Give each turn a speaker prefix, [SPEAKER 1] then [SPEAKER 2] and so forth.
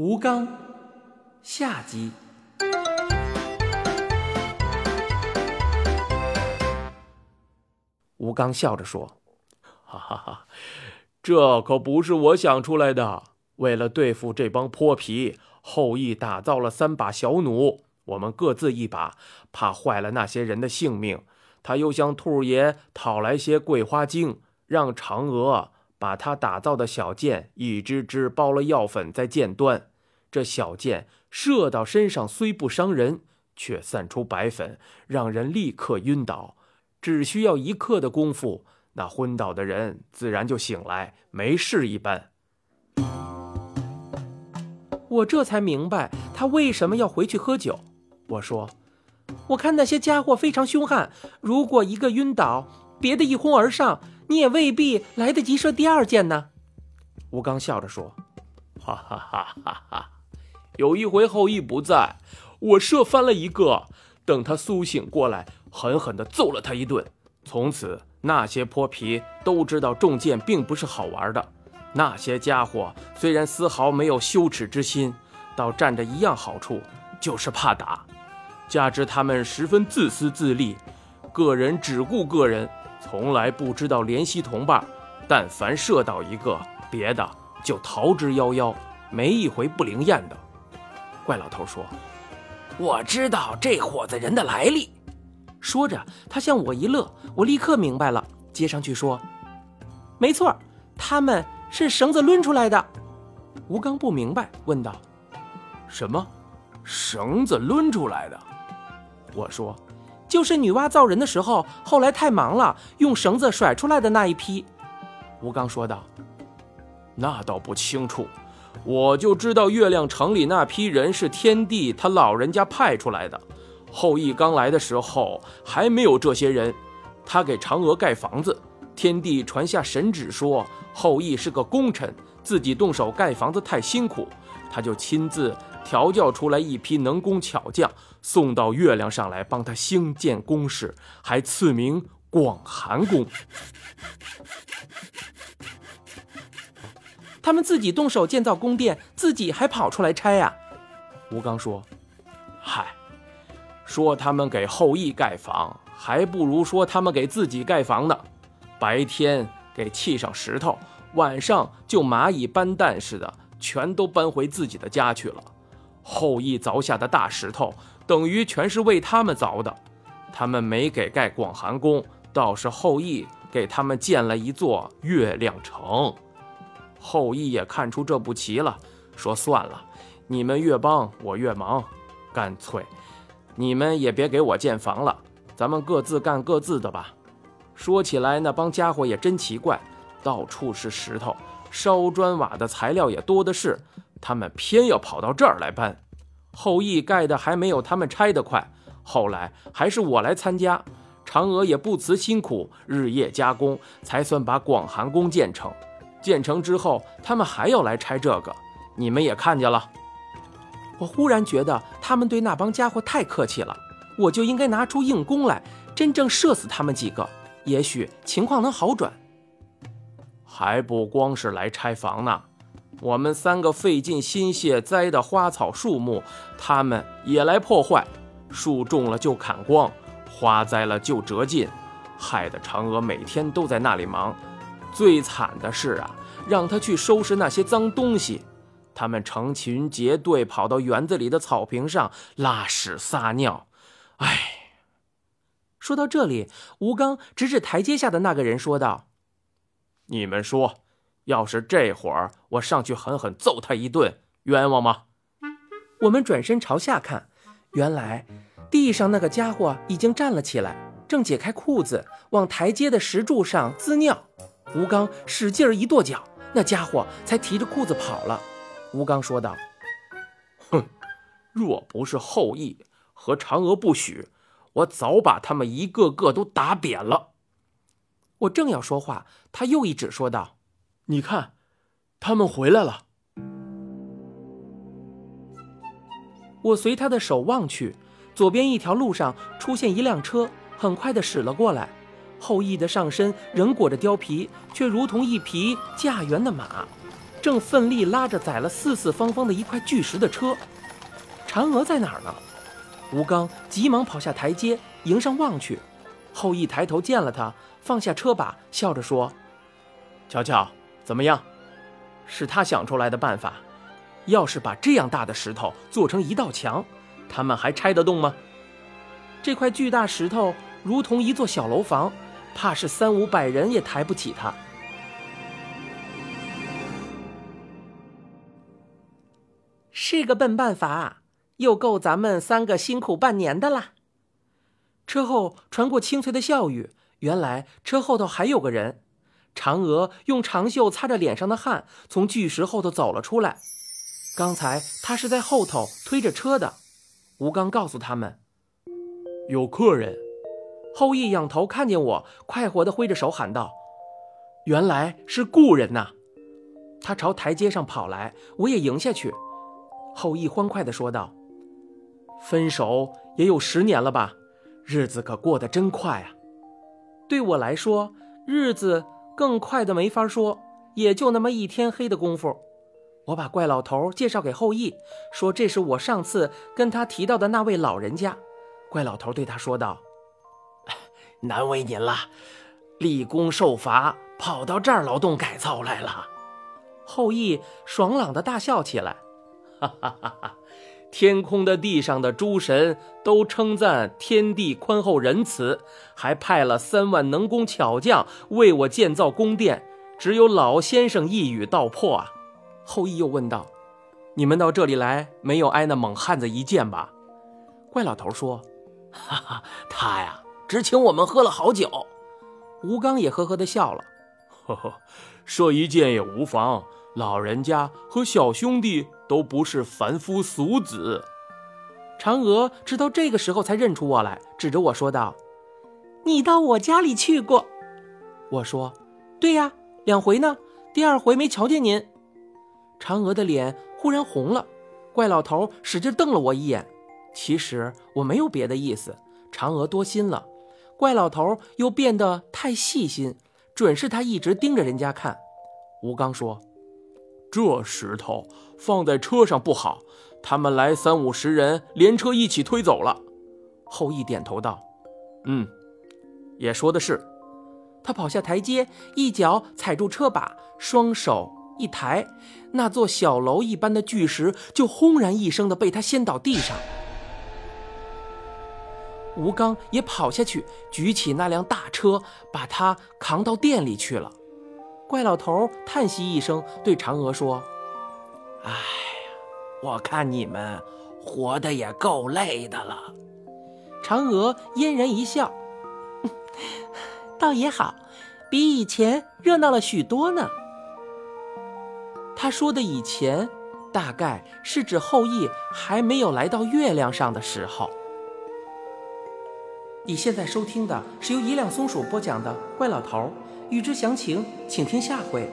[SPEAKER 1] 吴刚下集。
[SPEAKER 2] 吴刚笑着说：“哈哈哈，这可不是我想出来的。为了对付这帮泼皮，后羿打造了三把小弩，我们各自一把，怕坏了那些人的性命。他又向兔爷讨来些桂花精，让嫦娥把他打造的小箭一支支包了药粉在箭端。这小箭射到身上虽不伤人，却散出白粉，让人立刻晕倒。”只需要一刻的功夫，那昏倒的人自然就醒来，没事一般。
[SPEAKER 1] 我这才明白他为什么要回去喝酒。我说：“我看那些家伙非常凶悍，如果一个晕倒，别的一哄而上，你也未必来得及射第二箭呢。”
[SPEAKER 2] 吴刚笑着说：“哈哈哈哈哈！有一回后羿不在，我射翻了一个，等他苏醒过来。”狠狠地揍了他一顿，从此那些泼皮都知道中箭并不是好玩的。那些家伙虽然丝毫没有羞耻之心，倒占着一样好处，就是怕打。加之他们十分自私自利，个人只顾个人，从来不知道怜惜同伴。但凡射到一个，别的就逃之夭夭，没一回不灵验的。怪老头说：“
[SPEAKER 3] 我知道这伙子人的来历。”
[SPEAKER 1] 说着，他向我一乐，我立刻明白了，接上去说：“没错，他们是绳子抡出来的。”吴刚不明白，问道：“
[SPEAKER 2] 什么？绳子抡出来的？”
[SPEAKER 1] 我说：“就是女娲造人的时候，后来太忙了，用绳子甩出来的那一批。”
[SPEAKER 2] 吴刚说道：“那倒不清楚，我就知道月亮城里那批人是天帝他老人家派出来的。”后羿刚来的时候还没有这些人，他给嫦娥盖房子，天帝传下神旨说后羿是个功臣，自己动手盖房子太辛苦，他就亲自调教出来一批能工巧匠，送到月亮上来帮他兴建宫室，还赐名广寒宫。
[SPEAKER 1] 他们自己动手建造宫殿，自己还跑出来拆呀？
[SPEAKER 2] 吴刚说：“嗨。”说他们给后羿盖房，还不如说他们给自己盖房呢。白天给砌上石头，晚上就蚂蚁搬蛋似的，全都搬回自己的家去了。后羿凿下的大石头，等于全是为他们凿的。他们没给盖广寒宫，倒是后羿给他们建了一座月亮城。后羿也看出这不齐了，说算了，你们越帮我越忙，干脆。你们也别给我建房了，咱们各自干各自的吧。说起来，那帮家伙也真奇怪，到处是石头，烧砖瓦的材料也多的是，他们偏要跑到这儿来搬。后羿盖的还没有他们拆的快，后来还是我来参加，嫦娥也不辞辛苦，日夜加工，才算把广寒宫建成。建成之后，他们还要来拆这个，你们也看见了。
[SPEAKER 1] 我忽然觉得他们对那帮家伙太客气了，我就应该拿出硬弓来，真正射死他们几个，也许情况能好转。
[SPEAKER 2] 还不光是来拆房呢，我们三个费尽心血栽的花草树木，他们也来破坏。树种了就砍光，花栽了就折尽，害得嫦娥每天都在那里忙。最惨的是啊，让他去收拾那些脏东西。他们成群结队跑到园子里的草坪上拉屎撒尿，唉。
[SPEAKER 1] 说到这里，吴刚指指台阶下的那个人说道：“
[SPEAKER 2] 你们说，要是这会儿我上去狠狠揍他一顿，冤枉吗？”
[SPEAKER 1] 我们转身朝下看，原来地上那个家伙已经站了起来，正解开裤子往台阶的石柱上滋尿。吴刚使劲一跺脚，那家伙才提着裤子跑了。吴刚说道：“
[SPEAKER 2] 哼，若不是后羿和嫦娥不许，我早把他们一个个都打扁了。”
[SPEAKER 1] 我正要说话，他又一指说道：“
[SPEAKER 2] 你看，他们回来了。”
[SPEAKER 1] 我随他的手望去，左边一条路上出现一辆车，很快的驶了过来。后羿的上身仍裹着貂皮，却如同一匹驾辕的马。正奋力拉着载了四四方方的一块巨石的车。嫦娥在哪儿呢？吴刚急忙跑下台阶，迎上望去。后羿抬头见了他，放下车把，笑着说：“
[SPEAKER 2] 瞧瞧，怎么样？是他想出来的办法。要是把这样大的石头做成一道墙，他们还拆得动吗？
[SPEAKER 1] 这块巨大石头如同一座小楼房，怕是三五百人也抬不起它。是个笨办法，又够咱们三个辛苦半年的啦。”车后传过清脆的笑语，原来车后头还有个人。嫦娥用长袖擦着脸上的汗，从巨石后头走了出来。刚才他是在后头推着车的。吴刚告诉他们：“
[SPEAKER 2] 有客人。”
[SPEAKER 1] 后羿仰头看见我，快活地挥着手喊道：“原来是故人呐！”他朝台阶上跑来，我也迎下去。后羿欢快地说道：“分手也有十年了吧？”日子可过得真快啊！对我来说，日子更快的没法说，也就那么一天黑的功夫。我把怪老头介绍给后羿，说这是我上次跟他提到的那位老人家。怪老头对他说道：“
[SPEAKER 3] 难为您了，立功受罚，跑到这儿劳动改造来了。”
[SPEAKER 1] 后羿爽朗的大笑起来，
[SPEAKER 2] 哈哈哈哈！天空的、地上的诸神都称赞天地宽厚仁慈，还派了三万能工巧匠为我建造宫殿。只有老先生一语道破啊！
[SPEAKER 1] 后羿又问道：“
[SPEAKER 2] 你们到这里来，没有挨那猛汉子一剑吧？”
[SPEAKER 1] 怪老头说：“
[SPEAKER 3] 哈哈，他呀，只请我们喝了好酒。”
[SPEAKER 1] 吴刚也呵呵的笑了：“
[SPEAKER 2] 呵呵，射一箭也无妨。老人家和小兄弟。”都不是凡夫俗子。
[SPEAKER 1] 嫦娥直到这个时候才认出我来，指着我说道：“你到我家里去过。”我说：“对呀，两回呢。第二回没瞧见您。”嫦娥的脸忽然红了，怪老头使劲瞪了我一眼。其实我没有别的意思，嫦娥多心了，怪老头又变得太细心，准是他一直盯着人家看。吴刚说。
[SPEAKER 2] 这石头放在车上不好，他们来三五十人，连车一起推走了。
[SPEAKER 1] 后羿点头道：“
[SPEAKER 2] 嗯，也说的是。”
[SPEAKER 1] 他跑下台阶，一脚踩住车把，双手一抬，那座小楼一般的巨石就轰然一声的被他掀倒地上。吴刚也跑下去，举起那辆大车，把他扛到店里去了。怪老头叹息一声，对嫦娥说：“
[SPEAKER 3] 哎呀，我看你们活得也够累的了。”
[SPEAKER 1] 嫦娥嫣然一笑：“倒也好，比以前热闹了许多呢。”他说的“以前”，大概是指后羿还没有来到月亮上的时候。你现在收听的是由一辆松鼠播讲的《怪老头》。欲知详情，请听下回。